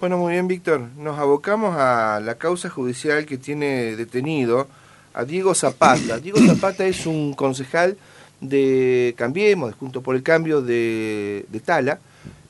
Bueno, muy bien, Víctor. Nos abocamos a la causa judicial que tiene detenido a Diego Zapata. Diego Zapata es un concejal de Cambiemos, junto por el cambio de, Tala.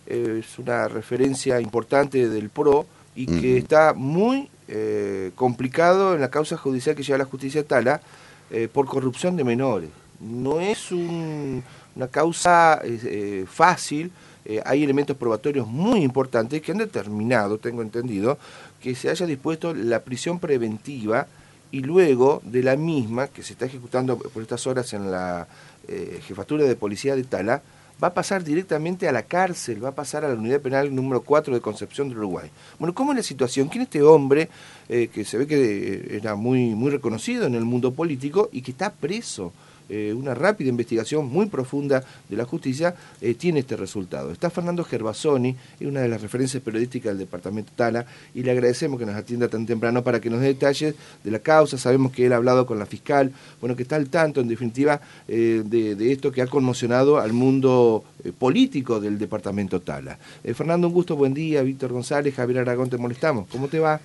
es una referencia importante del PRO y que está muy eh, complicado en la causa judicial que lleva la justicia Tala eh, por corrupción de menores. No es una causa eh, fácil eh, hay elementos probatorios muy importantes que han determinado, tengo entendido, que se haya dispuesto la prisión preventiva y luego de la misma, que se está ejecutando por estas horas en la eh, jefatura de policía de Tala, va a pasar directamente a la cárcel, va a pasar a la unidad penal número 4 de Concepción de Uruguay. Bueno, ¿cómo es la situación? ¿Quién es este hombre eh, que se ve que era muy, muy reconocido en el mundo político y que está preso? Eh, una rápida investigación muy profunda de la justicia, eh, tiene este resultado. Está Fernando Gervasoni, es una de las referencias periodísticas del departamento Tala, y le agradecemos que nos atienda tan temprano para que nos dé detalles de la causa. Sabemos que él ha hablado con la fiscal, bueno, que está al tanto, en definitiva, eh, de, esto que ha conmocionado al mundo político del departamento Tala. Fernando, un gusto, buen día. Víctor González, Javier Aragón, te molestamos. ¿Cómo te va?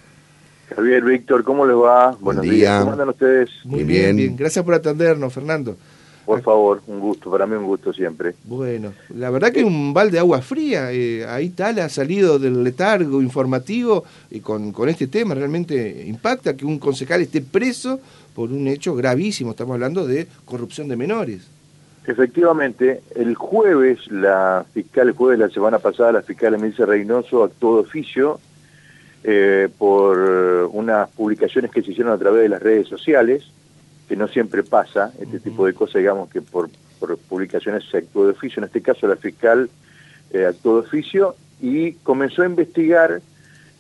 Javier, Víctor, ¿cómo les va? Buenos días. ¿Cómo andan ustedes? Muy bien, bien. Gracias por atendernos, Fernando. Por favor, un gusto, para mí un gusto siempre. Bueno, la verdad que un balde de agua fría, eh, ahí tal ha salido del letargo informativo y con, con este tema realmente impacta que un concejal esté preso por un hecho gravísimo, estamos hablando de corrupción de menores. Efectivamente, el jueves, la fiscal, el jueves de la semana pasada, la fiscal Emilce Reynoso actuó de oficio eh, por unas publicaciones que se hicieron a través de las redes sociales, que no siempre pasa, este tipo de cosas, digamos, que por, publicaciones se actuó de oficio, en este caso la fiscal eh, actuó de oficio y comenzó a investigar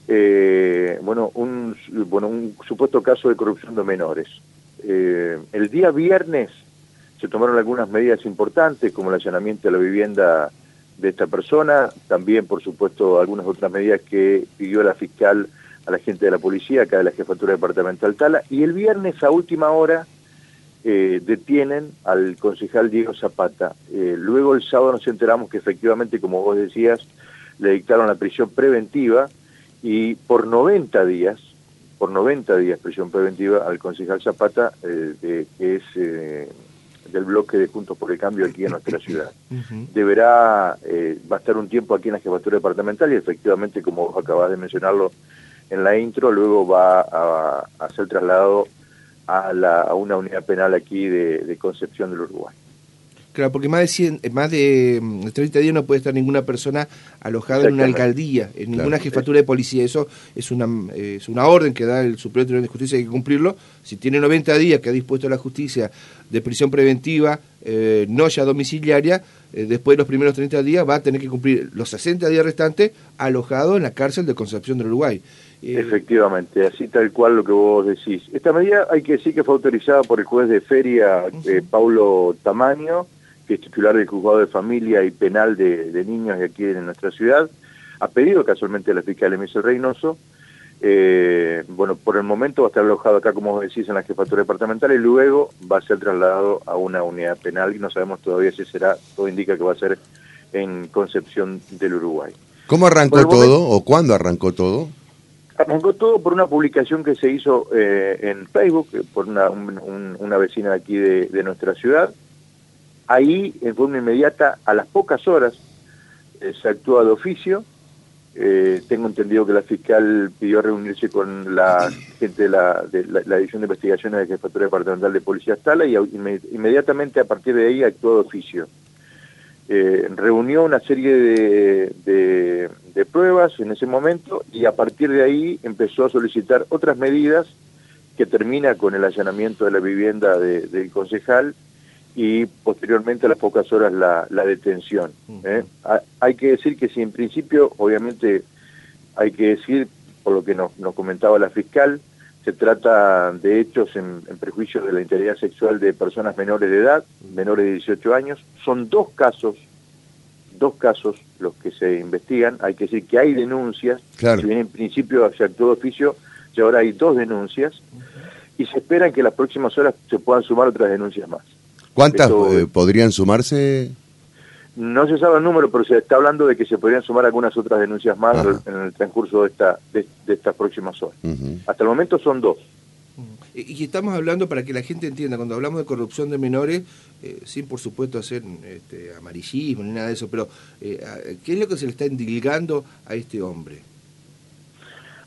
eh, bueno, un, bueno, un supuesto caso de corrupción de menores. el día viernes se tomaron algunas medidas importantes, como el allanamiento de la vivienda de esta persona, también por supuesto algunas otras medidas que pidió la fiscal a la gente de la policía, acá de la jefatura departamental Tala, y el viernes a última hora eh, detienen al concejal Diego Zapata. Eh, luego el sábado nos enteramos que efectivamente, como vos decías, le dictaron la prisión preventiva y por 90 días, por 90 días prisión preventiva al concejal Zapata, eh, que es del bloque de Juntos por el Cambio aquí en nuestra ciudad. Deberá, eh, va a estar un tiempo aquí en la jefatura departamental y efectivamente, como vos acabas de mencionarlo en la intro, luego va a, ser trasladado a, la, a, una unidad penal aquí de Concepción del Uruguay. Claro, porque más de 100, eh, más de 30 mm, días no puede estar ninguna persona alojada en una alcaldía, en ninguna jefatura de policía. Eso es una, es una orden que da el Superior Tribunal de Justicia, hay que cumplirlo. Si tiene 90 días que ha dispuesto la justicia de prisión preventiva, eh, no ya domiciliaria, eh, después de los primeros 30 días va a tener que cumplir los 60 días restantes alojado en la cárcel de Concepción del Uruguay. Efectivamente, así tal cual lo que vos decís. Esta medida hay que decir que fue autorizada por el juez de feria, Paulo Tamaño, que es titular del juzgado de familia y penal de, niños de aquí en nuestra ciudad, ha pedido casualmente a la fiscal Emilio Reynoso. Eh, bueno, por el momento va a estar alojado acá, como decís, en la jefatura departamental y luego va a ser trasladado a una unidad penal y no sabemos todavía si será, todo indica que va a ser en Concepción del Uruguay. ¿Cómo arrancó todo o cuándo arrancó todo? Arrancó todo por una publicación que se hizo eh, en Facebook por una, una vecina de aquí de nuestra ciudad, Ahí, en forma inmediata, a las pocas horas, eh, se actúa de oficio. Eh, tengo entendido que la fiscal pidió reunirse con la gente de la, la, División de Investigaciones de Jefatura Departamental de Policía Estala y inmediatamente a partir de ahí actuó de oficio. Eh, reunió una serie de, pruebas en ese momento y a partir de ahí empezó a solicitar otras medidas que termina con el allanamiento de la vivienda del concejal y posteriormente a las pocas horas la, detención. ¿eh? Hay que decir que si en principio, obviamente, hay que decir, por lo que nos, comentaba la fiscal, se trata de hechos en, prejuicio de la integridad sexual de personas menores de edad, menores de 18 años. Son dos casos, dos casos los que se investigan. Hay que decir que hay denuncias, si bien en principio se actuó de oficio, y ahora hay dos denuncias, y se espera que en las próximas horas se puedan sumar otras denuncias más. ¿Cuántas eh, podrían sumarse? No se sabe el número, pero se está hablando de que se podrían sumar algunas otras denuncias más en el transcurso de, esta, de, estas próximas horas. Hasta el momento son dos. Y estamos hablando para que la gente entienda, cuando hablamos de corrupción de menores, eh, sin por supuesto hacer este, amarillismo ni nada de eso, pero eh, ¿qué es lo que se le está indilgando a este hombre?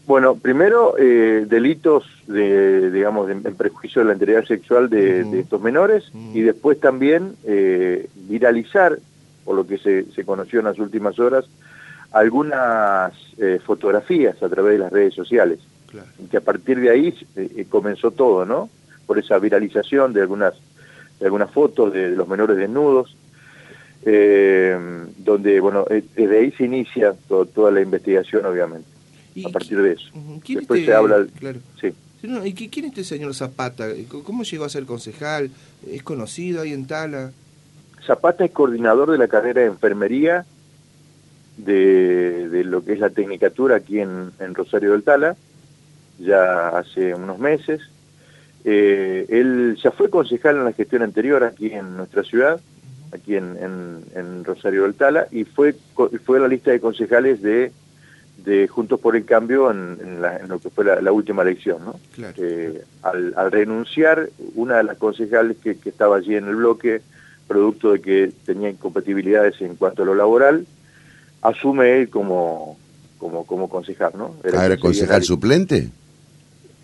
Bueno, primero eh, delitos de, digamos, en prejuicio de la integridad sexual de, estos menores y después también viralizar, por lo que se, se, conoció en las últimas horas, algunas fotografías a través de las redes sociales. Que a partir de ahí eh, eh, comenzó todo, ¿no? Por esa viralización de algunas, de algunas fotos de, los menores desnudos, eh, donde, bueno, desde ahí se inicia toda la investigación, obviamente, a partir de eso. Después se habla... Claro. Sí. ¿Y quién es este señor Zapata? ¿Cómo llegó a ser concejal? ¿Es conocido ahí en Tala? Zapata es coordinador de la carrera de enfermería de, de lo que es la tecnicatura aquí en, en Rosario del Tala ya hace unos meses. Eh, él ya fue concejal en la gestión anterior aquí en nuestra ciudad, aquí en, en, Rosario del Tala, y fue, fue la lista de concejales de, de Juntos por el Cambio en, lo que fue la, última elección. ¿no? Eh, al, al, renunciar, una de las concejales que, que estaba allí en el bloque, producto de que tenía incompatibilidades en cuanto a lo laboral, asume él como, como, como concejal. ¿no? Era, ah, ¿era concejal suplente?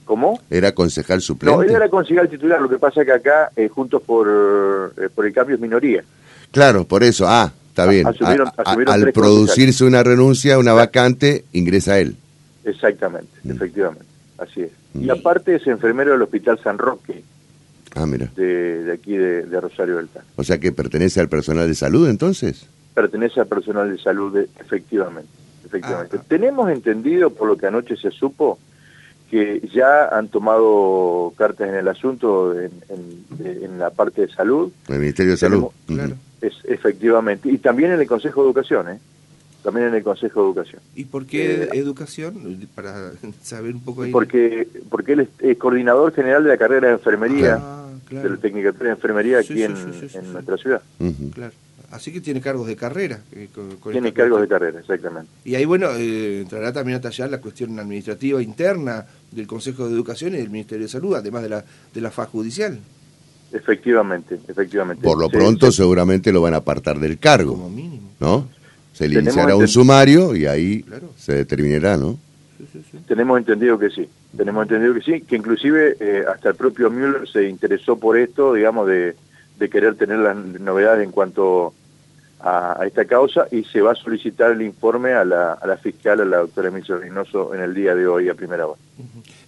¿Cómo? ¿Era concejal suplente? No, él era concejal titular, lo que pasa es que acá, eh, Juntos por, eh, por el Cambio, es minoría. Claro, por eso, ah, está bien. al producirse una renuncia, una vacante, ingresa él. Exactamente, mm. efectivamente, así es. Mm. Y aparte es enfermero del Hospital San Roque. Ah, mira. De, aquí de, Rosario del Tal. O sea que pertenece al personal de salud entonces. Pertenece al personal de salud, efectivamente. efectivamente. Ah, ah. Tenemos entendido, por lo que anoche se supo, que ya han tomado cartas en el asunto en, la parte de salud. El Ministerio de Salud. claro. es, efectivamente. Y también en el Consejo de Educación, ¿eh? También en el Consejo de Educación. ¿Y por qué eh, educación? Para saber un poco ahí. Porque, porque él es, coordinador general de la carrera de enfermería, ah, de la Tecnicatura de Enfermería aquí en, nuestra ciudad. Claro. Así que tiene cargos de carrera. Eh, tiene cargos de carrera, exactamente. Y ahí, bueno, eh, entrará también a tallar la cuestión administrativa interna del Consejo de Educación y del Ministerio de Salud, además de la, de la FA judicial. Efectivamente, efectivamente. Por lo pronto seguramente lo van a apartar del cargo. Como mínimo. ¿No? Se le iniciará un sumario y ahí se determinará, ¿no? Tenemos entendido que sí, tenemos entendido que sí, que inclusive eh, hasta el propio Müller se interesó por esto, digamos, de, de querer tener las novedades en cuanto a, esta causa y se va a solicitar el informe a la, a la fiscal, a la doctora Emilio Reynoso, en el día de hoy a primera hora.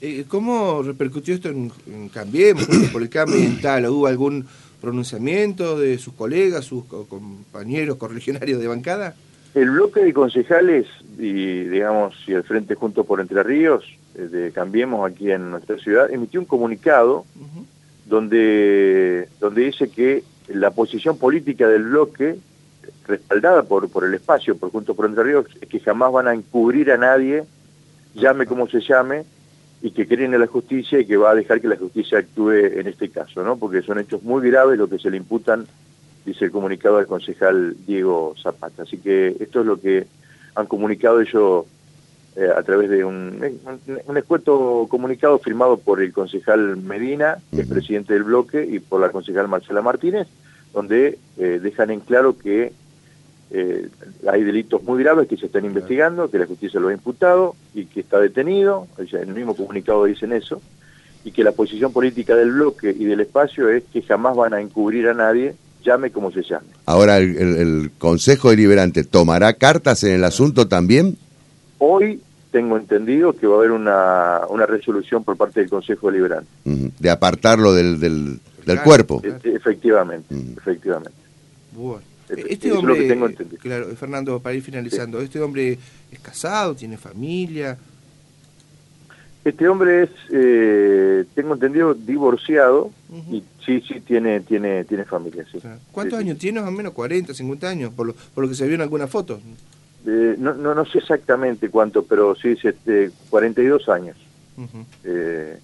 Eh, ¿Cómo repercutió esto en, Cambiemos, por el cambio y tal? ¿Hubo algún pronunciamiento de sus colegas, sus compañeros correligionarios de bancada? El bloque de concejales y, digamos, y el Frente Junto por Entre Ríos, eh, de Cambiemos aquí en nuestra ciudad, emitió un comunicado donde, donde dice que la posición política del bloque respaldada por, por el espacio, por Juntos por Entre Ríos, que jamás van a encubrir a nadie, llame como se llame, y que creen en la justicia y que va a dejar que la justicia actúe en este caso, ¿no? Porque son hechos muy graves lo que se le imputan, dice el comunicado del concejal Diego Zapata. Así que esto es lo que han comunicado ellos eh, a través de un, un, escueto comunicado firmado por el concejal Medina, que es presidente del bloque, y por la concejal Marcela Martínez, donde eh, dejan en claro que eh, hay delitos muy graves que se están investigando, que la justicia lo ha imputado y que está detenido, en el mismo comunicado dicen eso, y que la posición política del bloque y del espacio es que jamás van a encubrir a nadie, llame como se llame. Ahora, ¿el, Consejo Deliberante tomará cartas en el asunto también? Hoy tengo entendido que va a haber una, una resolución por parte del Consejo Deliberante. De apartarlo del, del, cuerpo. E, efectivamente, efectivamente. Bueno. Este hombre, claro, Fernando, para ir finalizando, ¿este hombre es casado, tiene familia? Este hombre es, eh, tengo entendido, divorciado y sí, sí, tiene tiene tiene familia, sí. ¿Cuántos años tiene? Más o menos 40, 50 años, por lo, por lo que se vio en algunas fotos. Eh, no, no, no sé exactamente cuánto, pero sí, este, 42 años. Eh,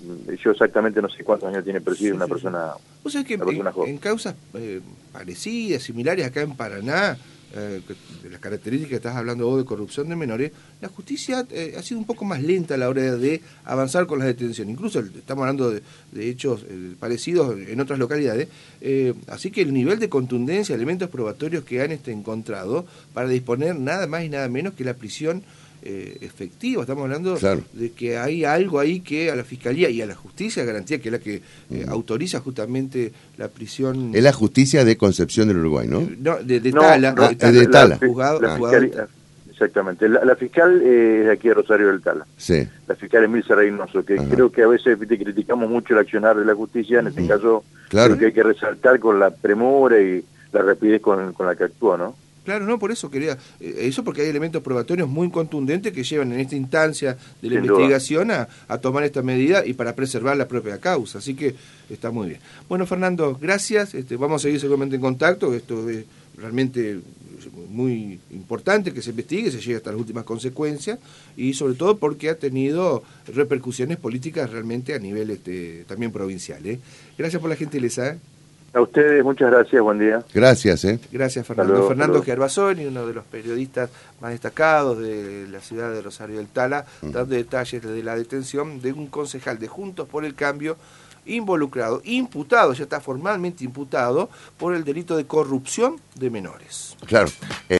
yo exactamente no sé cuántos años tiene presidio una persona. O sea que en, causas eh, parecidas, similares acá en Paraná, eh, de las características que estás hablando vos de corrupción de menores, la justicia eh, ha sido un poco más lenta a la hora de avanzar con las detenciones. Incluso estamos hablando de, hechos parecidos en otras localidades. así que el nivel de contundencia, elementos probatorios que han este, encontrado para disponer nada más y nada menos que la prisión eh, efectivo. Estamos hablando de que hay algo ahí que a la Fiscalía y a la Justicia garantía, que es la que eh, mm. autoriza justamente la prisión. Es la Justicia de Concepción del Uruguay, ¿no? no, de, Tala. de Tala. exactamente. La, fiscal es de aquí de Rosario del Tala. Sí. La fiscal Emilce Reynoso, que creo que a veces criticamos mucho el accionar de la justicia, en este caso creo que hay que resaltar con la premura y la rapidez con, con la que actúa, ¿no? Claro, no, por eso quería, eh, eso porque hay elementos probatorios muy contundentes que llevan en esta instancia de la investigación a, tomar esta medida y para preservar la propia causa, así que está muy bien. Bueno, Fernando, gracias, este, vamos a seguir seguramente en contacto, esto es realmente muy importante que se investigue, se llegue hasta las últimas consecuencias y sobre todo porque ha tenido repercusiones políticas realmente a nivel este, también provincial. ¿eh? Gracias por la gentileza. ¿eh? A ustedes, muchas gracias, buen día. Gracias, ¿eh? Gracias, Fernando. Fernando Gervasoni, uno de los periodistas más destacados de la ciudad de Rosario del Tala, dando detalles de la detención de un concejal de Juntos por el Cambio involucrado, imputado, ya está formalmente imputado por el delito de corrupción de menores. Claro.